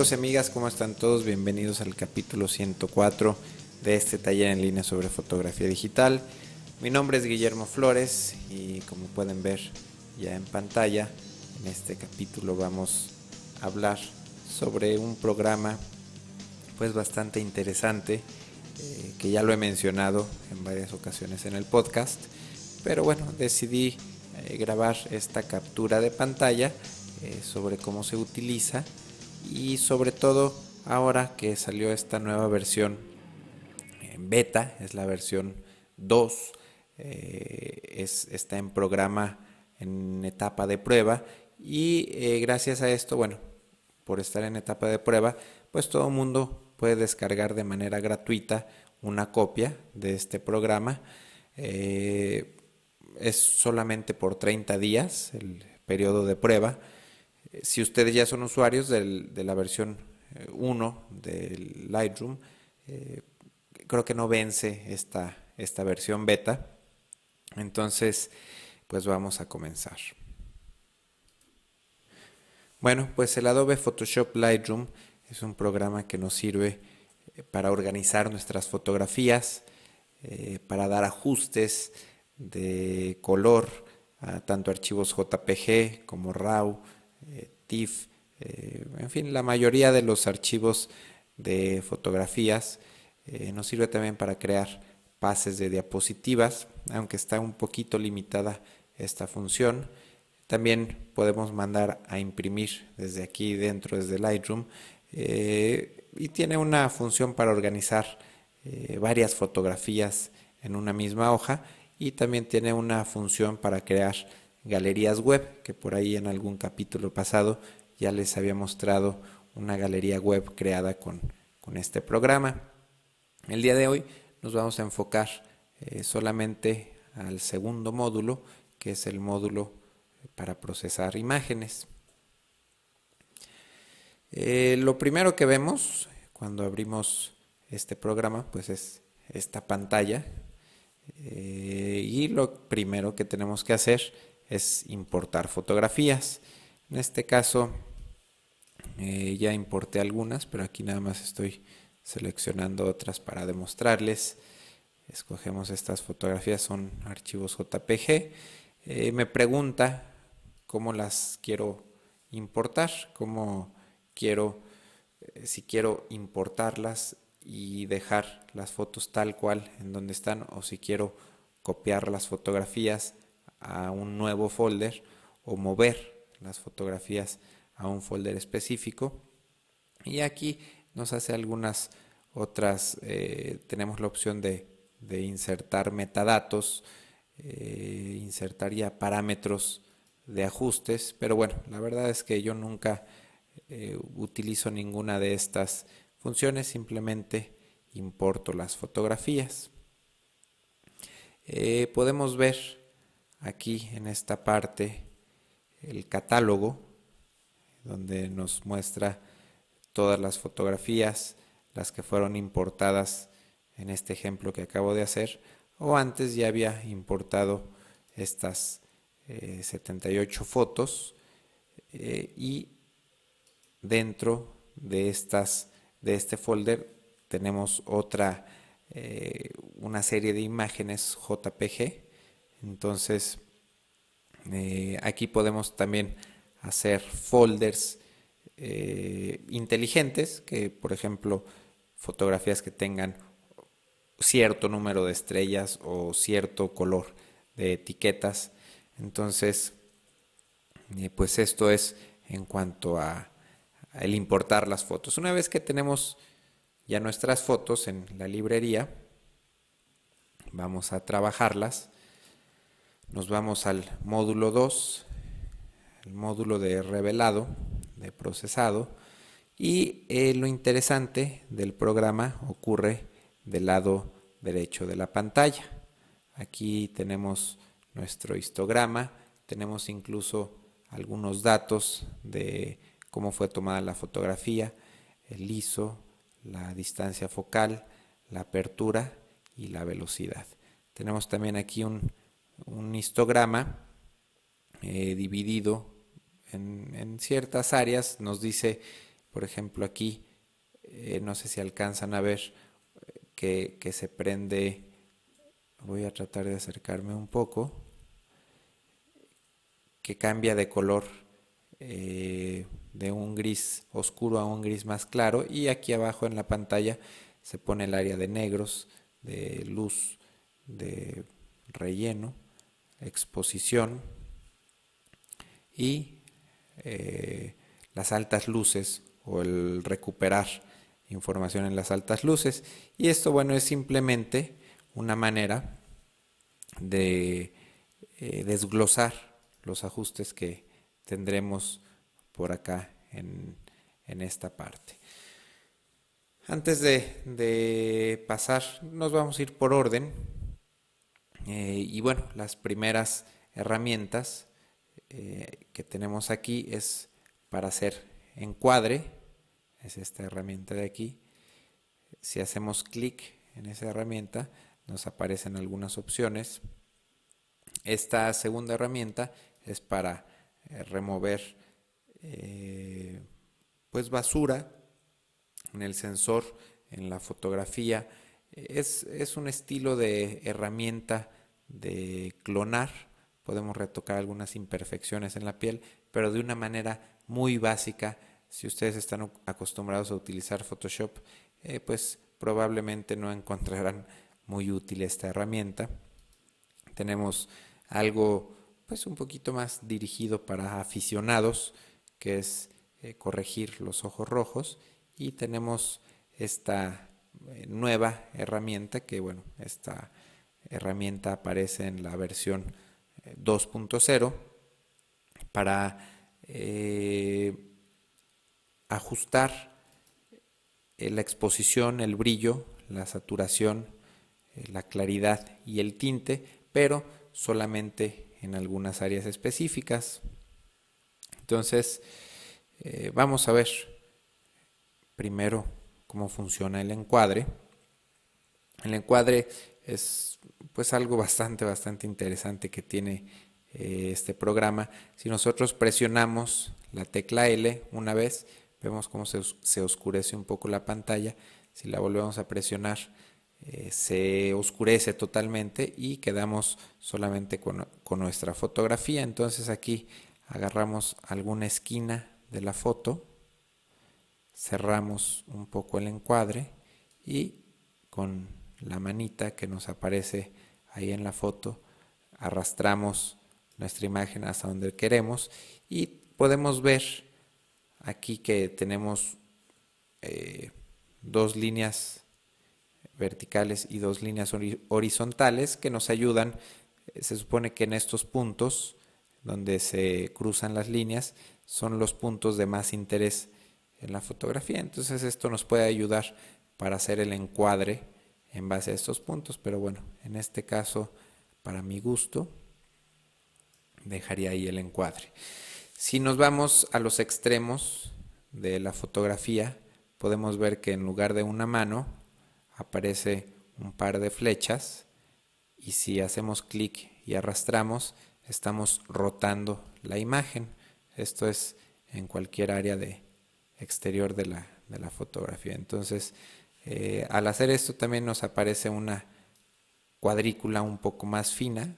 amigos y amigas? ¿Cómo están todos? Bienvenidos al capítulo 104 de este taller en línea sobre fotografía digital. Mi nombre es Guillermo Flores y como pueden ver ya en pantalla, en este capítulo vamos a hablar sobre un programa pues bastante interesante eh, que ya lo he mencionado en varias ocasiones en el podcast, pero bueno, decidí eh, grabar esta captura de pantalla eh, sobre cómo se utiliza y sobre todo ahora que salió esta nueva versión en beta, es la versión 2, es, está en programa en etapa de prueba y gracias a esto, bueno, por estar en etapa de prueba, pues todo mundo puede descargar de manera gratuita una copia de este programa. Eh, es solamente por 30 días el periodo de prueba. Si ustedes ya son usuarios de la versión 1 eh, del Lightroom, eh, creo que no vence esta, esta versión beta. Entonces, pues vamos a comenzar. Bueno, pues el Adobe Photoshop Lightroom es un programa que nos sirve eh, para organizar nuestras fotografías, para dar ajustes de color a tanto archivos JPG como RAW, eh, TIFF, en fin, la mayoría de los archivos de fotografías. nos sirve también para crear pases de diapositivas, aunque está un poquito limitada esta función. También podemos mandar a imprimir desde aquí dentro, desde Lightroom, eh, y tiene una función para organizar eh, varias fotografías en una misma hoja y también tiene una función para crear galerías web, que por ahí en algún capítulo pasado ya les había mostrado una galería web creada con, este programa. El día de hoy nos vamos a enfocar eh, solamente al segundo módulo, que es el módulo para procesar imágenes. Eh, lo primero que vemos cuando abrimos este programa pues es esta pantalla eh, y lo primero que tenemos que hacer es importar fotografías. En este caso eh, ya importé algunas, pero aquí nada más estoy seleccionando otras para demostrarles. Escogemos estas fotografías, son archivos JPG. me pregunta cómo las quiero importar, cómo quiero, eh, si quiero importarlas y dejar las fotos tal cual en donde están o si quiero copiar las fotografías a un nuevo folder o mover las fotografías a un folder específico y aquí nos hace algunas otras eh, tenemos la opción de, insertar metadatos eh, insertar ya parámetros de ajustes pero bueno la verdad es que yo nunca eh, utilizo ninguna de estas funciones, simplemente importo las fotografías. Eh, podemos ver aquí en esta parte el catálogo donde nos muestra todas las fotografías, las que fueron importadas en este ejemplo que acabo de hacer, o antes ya había importado estas 78 eh, fotos y dentro de estas de este folder tenemos otra eh, una serie de imágenes JPG entonces eh, aquí podemos también hacer folders eh, inteligentes que por ejemplo fotografías que tengan cierto número de estrellas o cierto color de etiquetas entonces pues esto es en cuanto a el importar las fotos. Una vez que tenemos ya nuestras fotos en la librería, vamos a trabajarlas. Nos vamos al módulo 2, el módulo de revelado, de procesado. Y eh, lo interesante del programa ocurre del lado derecho de la pantalla. Aquí tenemos nuestro histograma, tenemos incluso algunos datos de cómo fue tomada la fotografía, el ISO, la distancia focal, la apertura y la velocidad. Tenemos también aquí un, histograma eh, dividido en, ciertas áreas, nos dice Por ejemplo, aquí, eh, no sé si alcanzan a ver que, se prende, voy a tratar de acercarme un poco, que cambia de color eh, de un gris oscuro a un gris más claro y aquí abajo en la pantalla se pone el área de negros, de luz, de relleno, exposición y eh, las altas luces o el recuperar información en las altas luces. Y esto, bueno, es simplemente una manera de eh, desglosar los ajustes que tendremos por acá en, esta parte. Antes de, pasar, nos vamos a ir por orden. Eh, y bueno, las primeras herramientas eh, que tenemos aquí es para hacer encuadre, es esta herramienta de aquí. Si hacemos clic en esa herramienta, nos aparecen algunas opciones. Esta segunda herramienta es para eh, remover pues basura en el sensor, en la fotografía. Es, es un estilo de herramienta de clonar podemos retocar algunas imperfecciones en la piel, pero de una manera muy básica. Si ustedes están acostumbrados a utilizar Photoshop, eh, pues probablemente no encontrarán muy útil esta herramienta. Tenemos algo pues un poquito más dirigido para aficionados, que es eh, corregir los ojos rojos y tenemos esta nueva herramienta que bueno, esta herramienta aparece en la versión 2.0 para eh, ajustar eh, la exposición, el brillo, la saturación, eh, la claridad y el tinte, pero solamente en algunas áreas específicas. Entonces, vamos a ver primero cómo funciona el encuadre. El encuadre es pues algo bastante, bastante interesante que tiene eh, este programa. Si nosotros presionamos la tecla L una vez, vemos cómo se, oscurece un poco la pantalla. Si la volvemos a presionar, eh, se oscurece totalmente y quedamos solamente con, con nuestra fotografía. Entonces aquí agarramos alguna esquina de la foto, cerramos un poco el encuadre y con la manita que nos aparece ahí en la foto, arrastramos nuestra imagen hasta donde queremos y podemos ver aquí que tenemos eh, dos líneas verticales y dos líneas horizontales que nos ayudan, eh, se supone que en estos puntos donde se cruzan las líneas son los puntos de más interés en la fotografía, entonces esto nos puede ayudar para hacer el encuadre en base a estos puntos, pero bueno, en este caso, para mi gusto, dejaría ahí el encuadre. Si nos vamos a los extremos de la fotografía, podemos ver que en lugar de una mano aparece un par de flechas y si hacemos clic y arrastramos, estamos rotando la imagen. Esto es en cualquier área de exterior de la, de la fotografía. Entonces, eh, al hacer esto también nos aparece una cuadrícula un poco más fina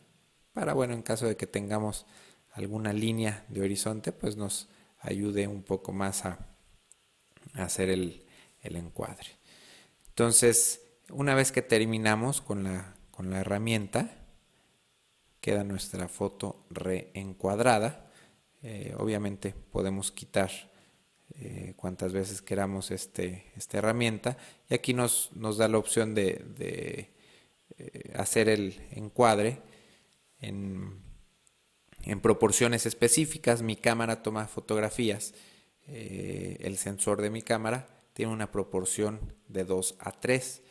para, bueno, en caso de que tengamos alguna línea de horizonte, pues nos ayude un poco más a, hacer el, encuadre. Entonces, una vez que terminamos con la, con la herramienta, queda nuestra foto reencuadrada. Eh, obviamente podemos quitar eh, cuantas veces queramos este, esta herramienta. Y aquí nos, nos da la opción de, eh, hacer el encuadre en, proporciones específicas. Mi cámara toma fotografías. Eh, el sensor de mi cámara tiene una proporción de 2 a 3.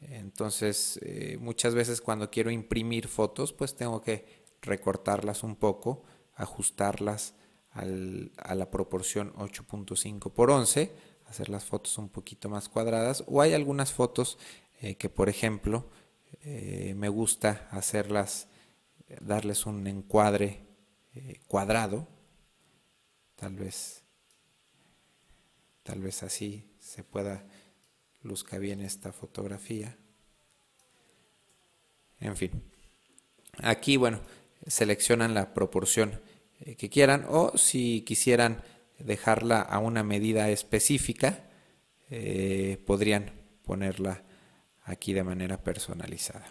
Entonces, muchas veces cuando quiero imprimir fotos, pues tengo que recortarlas un poco, ajustarlas a la proporción 8.5 por 11, hacer las fotos un poquito más cuadradas. O hay algunas fotos eh, que, por ejemplo, eh, me gusta hacerlas, darles un encuadre eh, cuadrado, tal vez, tal vez así se pueda luzca bien esta fotografía. En fin, aquí bueno, seleccionan la proporción eh, que quieran o si quisieran dejarla a una medida específica, eh, podrían ponerla aquí de manera personalizada.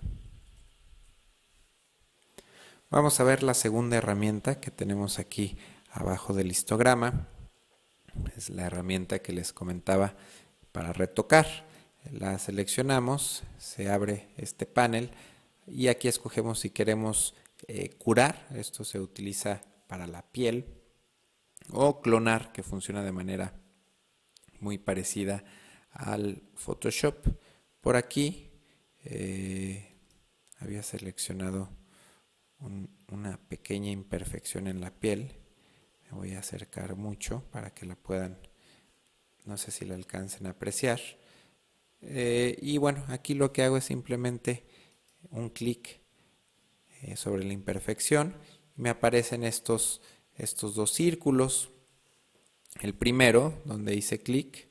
Vamos a ver la segunda herramienta que tenemos aquí abajo del histograma. Es la herramienta que les comentaba para retocar. La seleccionamos, se abre este panel y aquí escogemos si queremos eh, curar. Esto se utiliza para la piel o clonar que funciona de manera muy parecida al Photoshop. Por aquí eh, había seleccionado una pequeña imperfección en la piel. Me voy a acercar mucho para que la puedan, no sé si la alcancen a apreciar. Eh, y bueno, aquí lo que hago es simplemente un clic eh, sobre la imperfección me aparecen estos, estos dos círculos. El primero, donde hice clic,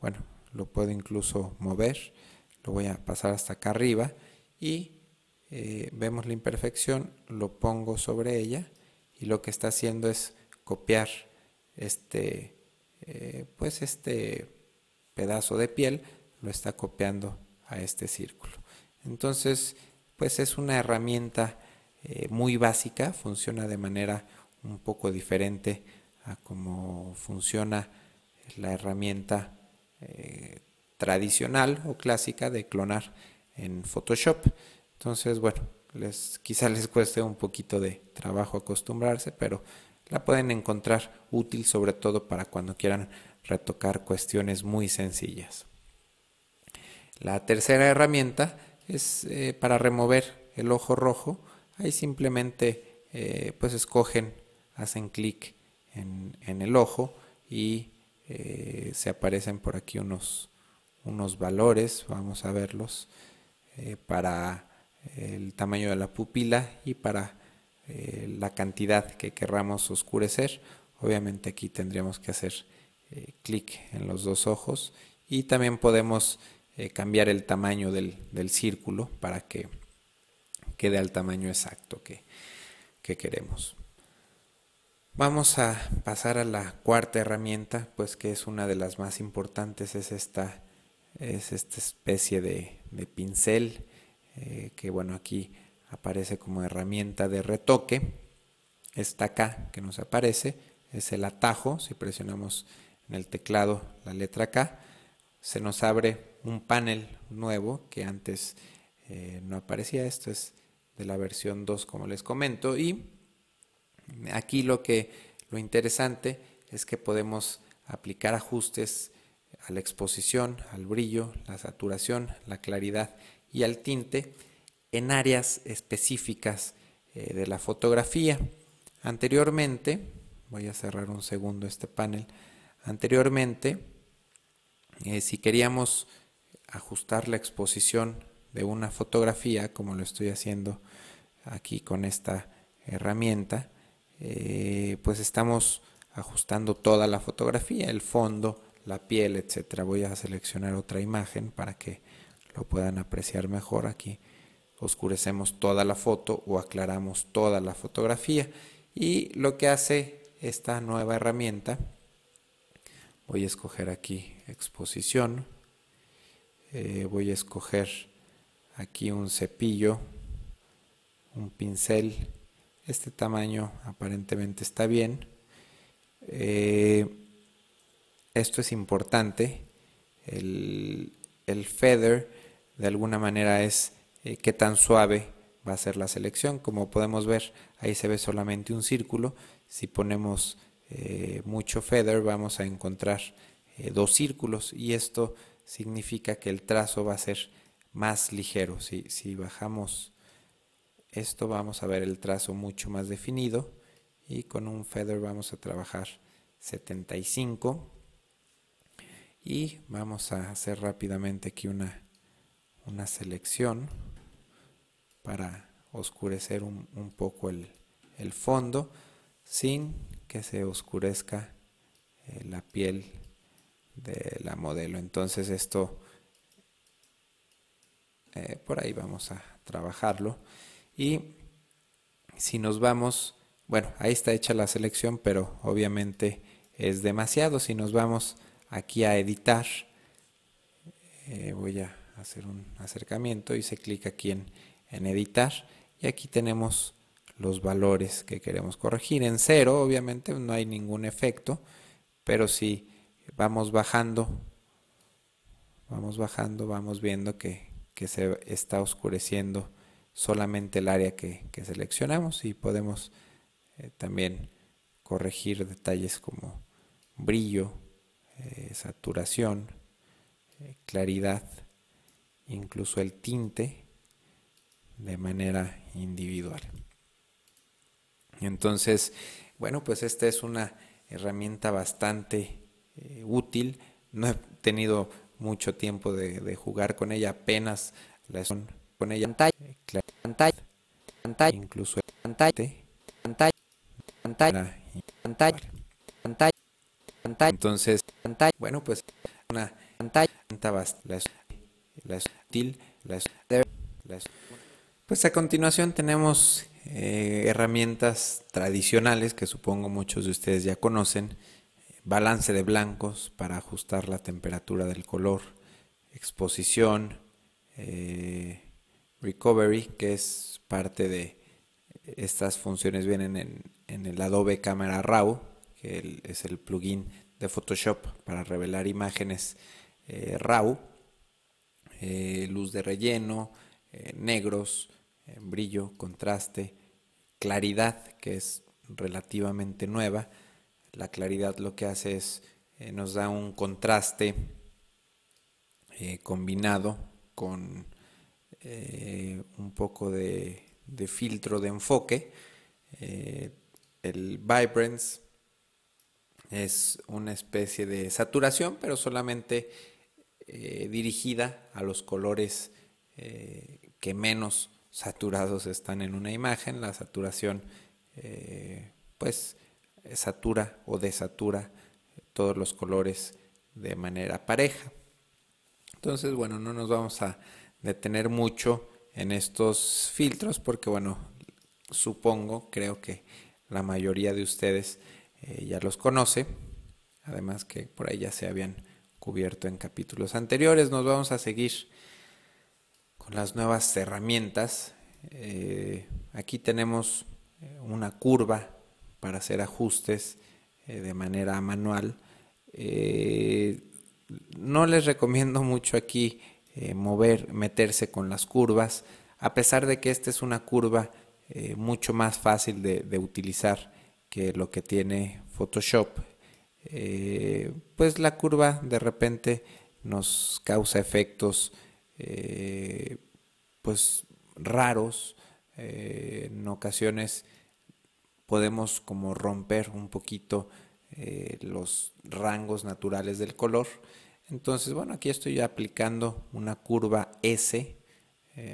bueno, lo puedo incluso mover, lo voy a pasar hasta acá arriba y eh, vemos la imperfección, lo pongo sobre ella y lo que está haciendo es copiar este, eh, pues este pedazo de piel, lo está copiando a este círculo. Entonces, pues es una herramienta eh, muy básica, funciona de manera un poco diferente a cómo funciona la herramienta tradicional o clásica de clonar en Photoshop. Entonces, bueno, les, quizá les cueste un poquito de trabajo acostumbrarse, pero la pueden encontrar útil sobre todo para cuando quieran retocar cuestiones muy sencillas. La tercera herramienta es eh, para remover el ojo rojo. Ahí simplemente eh, pues escogen, hacen clic en, el ojo y eh, se aparecen por aquí unos, unos valores, vamos a verlos, para el tamaño de la pupila y para eh, la cantidad que querramos oscurecer. Obviamente aquí tendríamos que hacer eh, clic en los dos ojos y también podemos eh, cambiar el tamaño del, círculo para que quede al tamaño exacto que, que queremos. Vamos a pasar a la cuarta herramienta, pues que es una de las más importantes, es esta, es esta especie de, de pincel eh, que bueno, aquí aparece como herramienta de retoque. Está acá que nos aparece, es el atajo, si presionamos en el teclado la letra K, se nos abre un panel nuevo que antes eh, no aparecía, esto es de la versión 2 como les comento y aquí lo que lo interesante es que podemos aplicar ajustes a la exposición, al brillo, la saturación, la claridad y al tinte en áreas específicas eh, de la fotografía. Anteriormente, voy a cerrar un segundo este panel, anteriormente, eh, si queríamos ajustar la exposición de una fotografía, como lo estoy haciendo aquí con esta herramienta, eh, pues estamos ajustando toda la fotografía, el fondo, la piel, etcétera. Voy a seleccionar otra imagen para que lo puedan apreciar mejor aquí. Oscurecemos toda la foto o aclaramos toda la fotografía. Y lo que hace esta nueva herramienta, voy a escoger aquí exposición, eh, voy a escoger aquí un cepillo, un pincel, este tamaño aparentemente está bien. Eh, esto es importante, el, el feather de alguna manera es eh, qué tan suave va a ser la selección. Como podemos ver, ahí se ve solamente un círculo. Si ponemos eh, mucho feather, vamos a encontrar dos círculos y esto significa que el trazo va a ser más ligero. Si, si bajamos esto, vamos a ver el trazo mucho más definido y con un feather vamos a trabajar 75 y vamos a hacer rápidamente aquí una una selección para oscurecer un, poco el, fondo sin que se oscurezca eh, la piel de la modelo. Entonces esto, eh, por ahí vamos a trabajarlo. Y si nos vamos, bueno, ahí está hecha la selección, pero obviamente es demasiado. Si nos vamos aquí a editar, eh, voy a hacer un acercamiento y se clic aquí en, en editar y aquí tenemos los valores que queremos corregir. En cero, obviamente, no hay ningún efecto, pero si vamos bajando, vamos bajando, vamos viendo que, se está oscureciendo solamente el área que, seleccionamos y podemos eh, también corregir detalles como brillo, eh, saturación, eh, claridad, incluso el tinte de manera individual. Entonces, bueno, pues esta es una herramienta bastante útil. No he tenido mucho tiempo de, jugar con ella, apenas la con ella pantalla, pantalla, pantalla, incluso pantalla, pantalla, pantalla, pantalla, pantalla, pantalla. Entonces, pantalla, bueno, pues una pantalla, la, la útil, la, la, pues a continuación tenemos eh, herramientas tradicionales que supongo muchos de ustedes ya conocen. Balance de blancos para ajustar la temperatura del color. Exposición. Eh, recovery, que es parte de estas funciones vienen en, el Adobe Camera Raw, que es el plugin de Photoshop para revelar imágenes eh, RAW. luz de relleno, negros, brillo, contraste, claridad, que es relativamente nueva. La claridad lo que hace es, eh, nos da un contraste eh, combinado con eh, un poco de, filtro de enfoque. el Vibrance es una especie de saturación, pero solamente dirigida a los colores que menos saturados están en una imagen, la saturación pues satura o desatura todos los colores de manera pareja. Entonces, bueno, no nos vamos a detener mucho en estos filtros porque, bueno, supongo, creo que la mayoría de ustedes eh, ya los conoce, además que por ahí ya se habían cubierto en capítulos anteriores. Nos vamos a seguir las nuevas herramientas. Eh, aquí tenemos una curva para hacer ajustes eh, de manera manual. no les recomiendo mucho aquí mover, meterse con las curvas, a pesar de que esta es una curva mucho más fácil de, utilizar que lo que tiene Photoshop. pues la curva de repente nos causa efectos eh, pues raros. Eh, en ocasiones podemos como romper un poquito eh, los rangos naturales del color. Entonces, bueno, aquí estoy aplicando una curva S,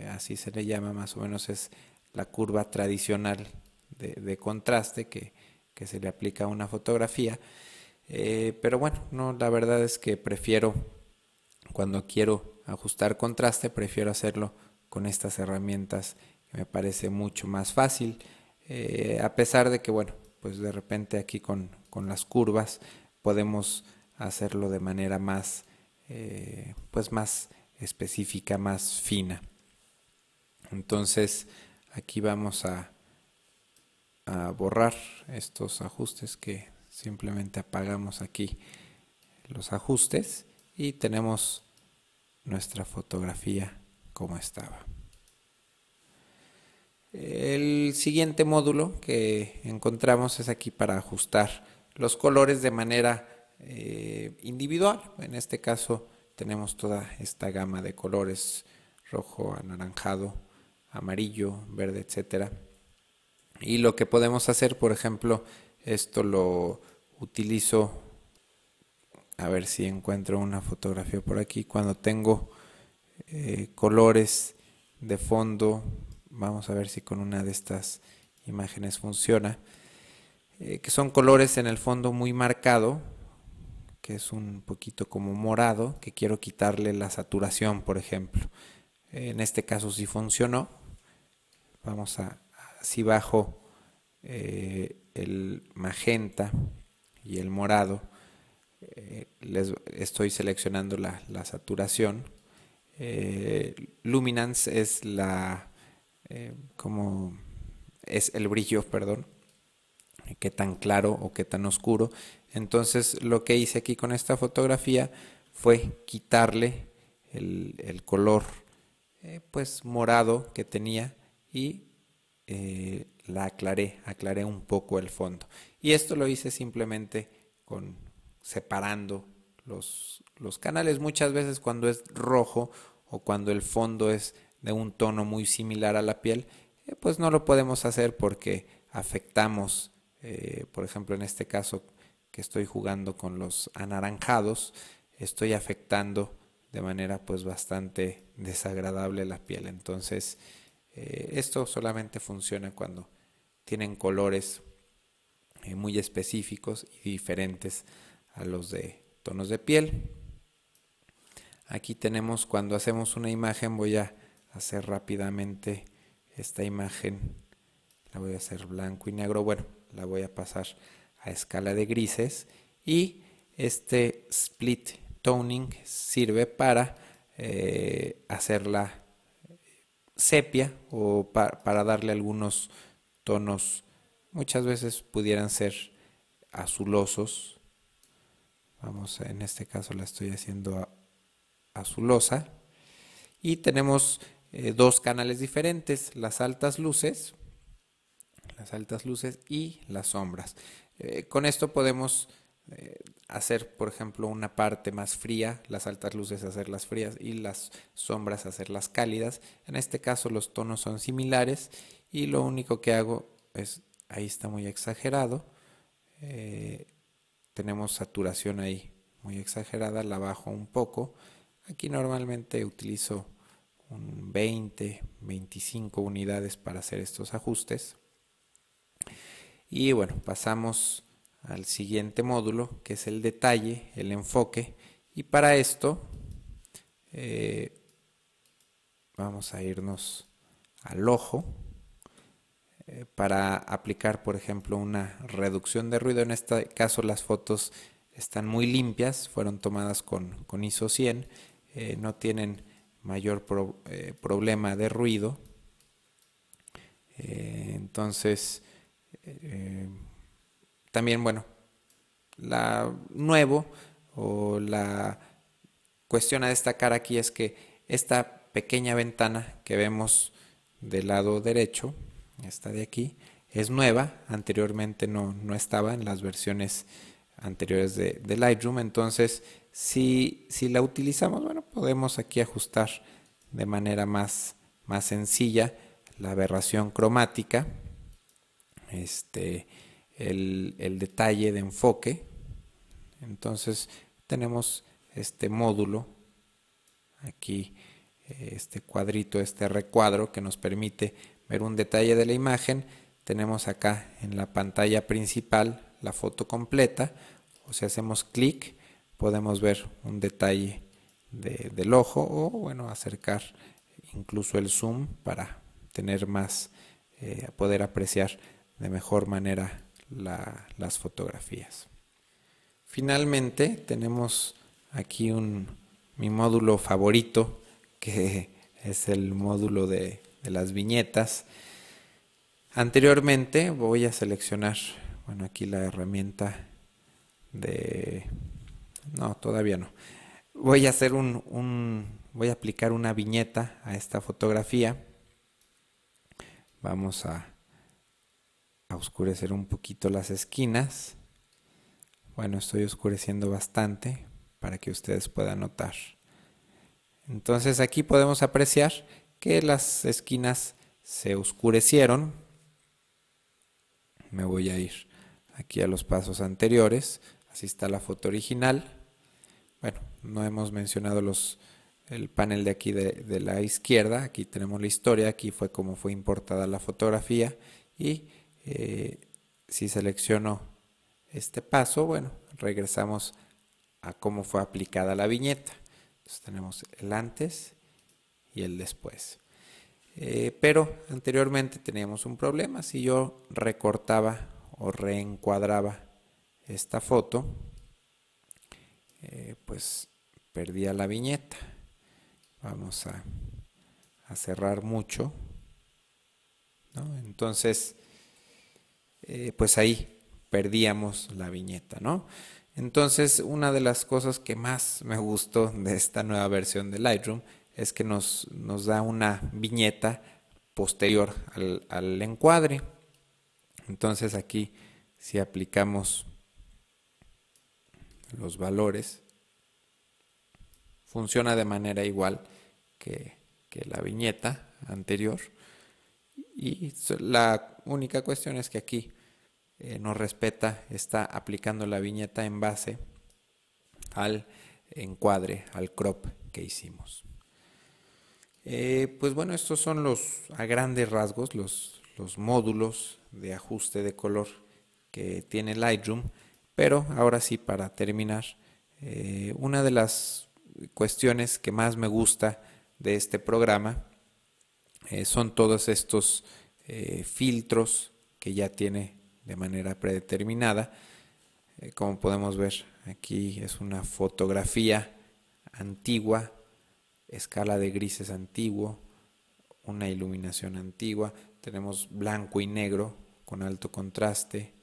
así se le llama más o menos, es la curva tradicional de, contraste que, se le aplica a una fotografía. pero bueno, no, la verdad es que prefiero, cuando quiero ajustar contraste, prefiero hacerlo con estas herramientas que me parece mucho más fácil. Eh, a pesar de que, bueno, pues de repente aquí con, las curvas podemos hacerlo de manera más, eh, pues más específica, más fina. Entonces aquí vamos a borrar estos ajustes que simplemente apagamos aquí los ajustes y tenemos nuestra fotografía como estaba. El siguiente módulo que encontramos es aquí para ajustar los colores de manera eh, individual. En este caso tenemos toda esta gama de colores rojo, anaranjado, amarillo, verde, etcétera. Y lo que podemos hacer, por ejemplo, esto lo utilizo a ver si encuentro una fotografía por aquí. Cuando tengo eh, colores de fondo, vamos a ver si con una de estas imágenes funciona. Eh, que son colores en el fondo muy marcado, que es un poquito como morado, que quiero quitarle la saturación, por ejemplo. En este caso sí funcionó. Vamos a, si bajo eh, el magenta y el morado, eh, les estoy seleccionando la, saturación. Eh, luminance es la como es el brillo, perdón, qué tan claro o qué tan oscuro. Entonces lo que hice aquí con esta fotografía fue quitarle el, color pues morado que tenía y la aclaré, aclaré un poco el fondo. Y esto lo hice simplemente con separando los canales. Muchas veces cuando es rojo o cuando el fondo es de un tono muy similar a la piel, eh, pues no lo podemos hacer porque afectamos, eh, por ejemplo en este caso que estoy jugando con los anaranjados, estoy afectando de manera pues bastante desagradable la piel. Entonces, eh, esto solamente funciona cuando tienen colores muy específicos y diferentes a los de tonos de piel. Aquí tenemos cuando hacemos una imagen, voy a hacer rápidamente esta imagen, la voy a hacer blanco y negro, bueno, la voy a pasar a escala de grises y este split toning sirve para eh, hacerla sepia o para darle algunos tonos, muchas veces pudieran ser azulosos. Vamos, en este caso la estoy haciendo azulosa. Y tenemos eh, dos canales diferentes, las altas luces, las altas luces y las sombras. Eh, con esto podemos eh, hacer, por ejemplo, una parte más fría, las altas luces hacerlas frías y las sombras hacerlas cálidas. En este caso los tonos son similares y lo único que hago es, ahí está muy exagerado, tenemos saturación ahí muy exagerada, la bajo un poco. Aquí normalmente utilizo un 20, 25 unidades para hacer estos ajustes. Y bueno, pasamos al siguiente módulo, que es el detalle, el enfoque. Y para esto eh, vamos a irnos al ojo eh, para aplicar, por ejemplo, una reducción de ruido. En este caso las fotos están muy limpias, fueron tomadas con, ISO 100, eh, no tienen mayor problema de ruido. entonces, también, bueno, la nuevo o la cuestión a destacar aquí es que esta pequeña ventana que vemos del lado derecho, esta de aquí, es nueva, anteriormente no, estaba en las versiones anteriores de, Lightroom, entonces si, si, la utilizamos, bueno, podemos aquí ajustar de manera más, más sencilla la aberración cromática, este, el, detalle de enfoque. Entonces tenemos este módulo aquí, este cuadrito, este recuadro que nos permite ver un detalle de la imagen. Tenemos acá en la pantalla principal la foto completa. O si hacemos clic podemos ver un detalle del ojo o bueno acercar incluso el zoom para tener más, eh, poder apreciar de mejor manera las fotografías. Finalmente tenemos aquí un, mi módulo favorito que es el módulo de, las viñetas. Anteriormente voy a seleccionar, bueno aquí la herramienta de... No, todavía no. Voy a hacer un, un voy a aplicar una viñeta a esta fotografía. Vamos a oscurecer un poquito las esquinas. Bueno, estoy oscureciendo bastante para que ustedes puedan notar. Entonces aquí podemos apreciar que las esquinas se oscurecieron. Me voy a ir aquí a los pasos anteriores. Así está la foto original. Bueno, no hemos mencionado los, el panel de aquí de, la izquierda. Aquí tenemos la historia. Aquí fue como fue importada la fotografía. Y eh, si selecciono este paso, bueno, regresamos cómo fue aplicada la viñeta. Entonces tenemos el antes y el después. Eh, pero anteriormente teníamos un problema. Si yo recortaba o reencuadraba esta foto, eh, pues perdía la viñeta. Vamos a, cerrar mucho. Entonces, eh, pues ahí perdíamos la viñeta, ¿no? Entonces, una de las cosas que más me gustó de esta nueva versión de Lightroom es que nos, nos da una viñeta posterior al, al, encuadre. Entonces aquí si aplicamos los valores, funciona de manera igual que, la viñeta anterior. Y la única cuestión es que aquí eh, nos respeta, está aplicando la viñeta en base al encuadre, al crop que hicimos. Eh, pues bueno, estos son los, a grandes rasgos, los, los módulos de ajuste de color que tiene Lightroom. Pero ahora sí, para terminar, eh, una de las cuestiones que más me gusta de este programa son todos estos filtros que ya tiene de manera predeterminada. Eh, como podemos ver, aquí es una fotografía antigua, escala de grises antiguo, una iluminación antigua. Tenemos blanco y negro con alto contraste, eh,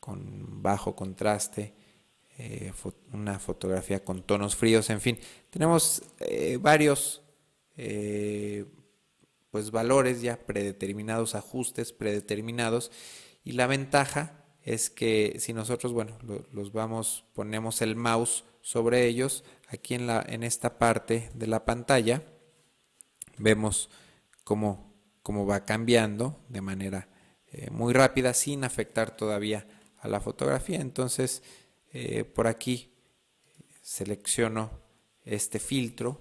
con bajo contraste, eh, una fotografía con tonos fríos, en fin, tenemos varios pues valores ya predeterminados, ajustes predeterminados y la ventaja es que si nosotros, bueno, los vamos, ponemos el mouse sobre ellos, aquí en, la, en esta parte de la pantalla, vemos cómo, cómo va cambiando de manera eh, muy rápida sin afectar todavía a la fotografía. Entonces, eh, por aquí selecciono este filtro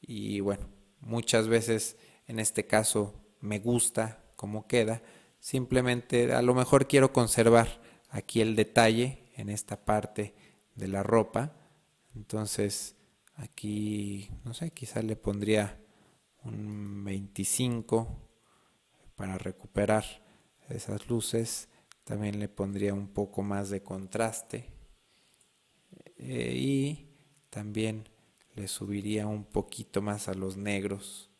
y bueno, muchas veces en este caso me gusta cómo queda Simplemente a lo mejor quiero conservar aquí el detalle en esta parte de la ropa. Entonces aquí, no sé, quizás le pondría un 25 para recuperar esas luces. También le pondría un poco más de contraste. Eh, y también le subiría un poquito más a los negros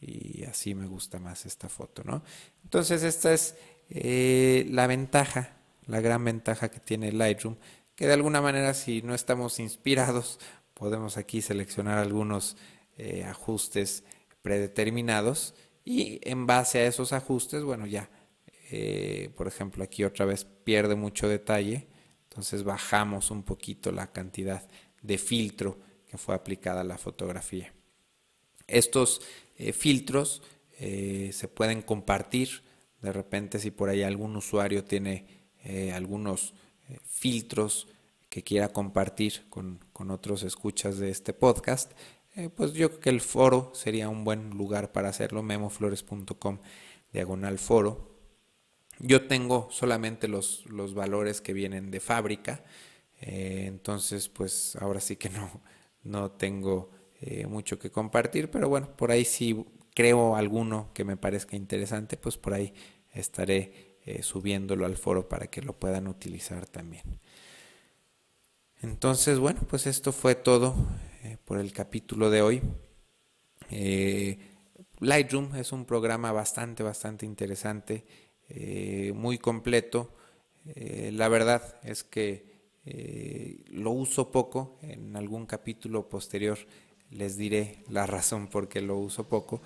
y así me gusta más esta foto, ¿no? Entonces esta es eh, la ventaja, la gran ventaja que tiene Lightroom, que de alguna manera si no estamos inspirados, podemos aquí seleccionar algunos eh, ajustes predeterminados y en base a esos ajustes, bueno, ya, eh, por ejemplo, aquí otra vez pierde mucho detalle, entonces bajamos un poquito la cantidad de filtro que fue aplicada a la fotografía. Estos eh, filtros eh, se pueden compartir. De repente si por ahí algún usuario tiene algunos filtros que quiera compartir con, otros escuchas de este podcast, pues yo creo que el foro sería un buen lugar para hacerlo, memoflores.com diagonal foro. Yo tengo solamente los, los valores que vienen de fábrica, entonces pues ahora sí que no, no tengo eh, mucho que compartir, pero bueno, por ahí si creo alguno que me parezca interesante, pues por ahí estaré eh, subiéndolo al foro para que lo puedan utilizar también. Entonces, bueno, pues esto fue todo eh, por el capítulo de hoy. Lightroom es un programa bastante, bastante interesante, muy completo. la verdad es que lo uso poco, en algún capítulo posterior les diré la razón por qué lo uso poco.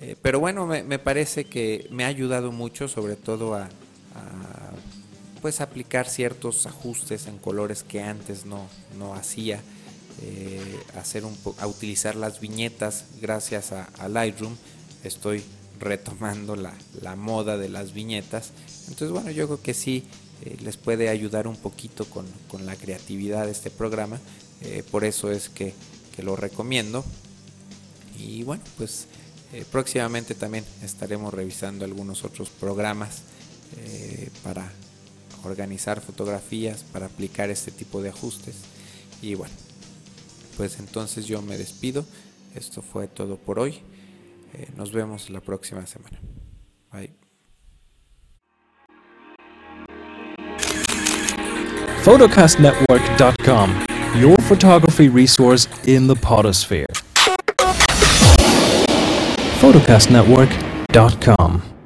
Eh, pero bueno, me, parece que me ha ayudado mucho, sobre todo a, pues aplicar ciertos ajustes en colores que antes no, no hacía. Eh, hacer un a utilizar las viñetas gracias a, Lightroom. Estoy retomando la, moda de las viñetas. Entonces, bueno, yo creo que sí eh, les puede ayudar un poquito con, con la creatividad de este programa. por eso es que lo recomiendo. Y bueno, pues eh, próximamente también estaremos revisando algunos otros programas eh, para organizar fotografías, para aplicar este tipo de ajustes. Y bueno, pues entonces yo me despido. Esto fue todo por hoy. Eh, nos vemos la próxima semana. Bye. photocastnetwork.com, your photography resource in the potosphere. photocastnetwork.com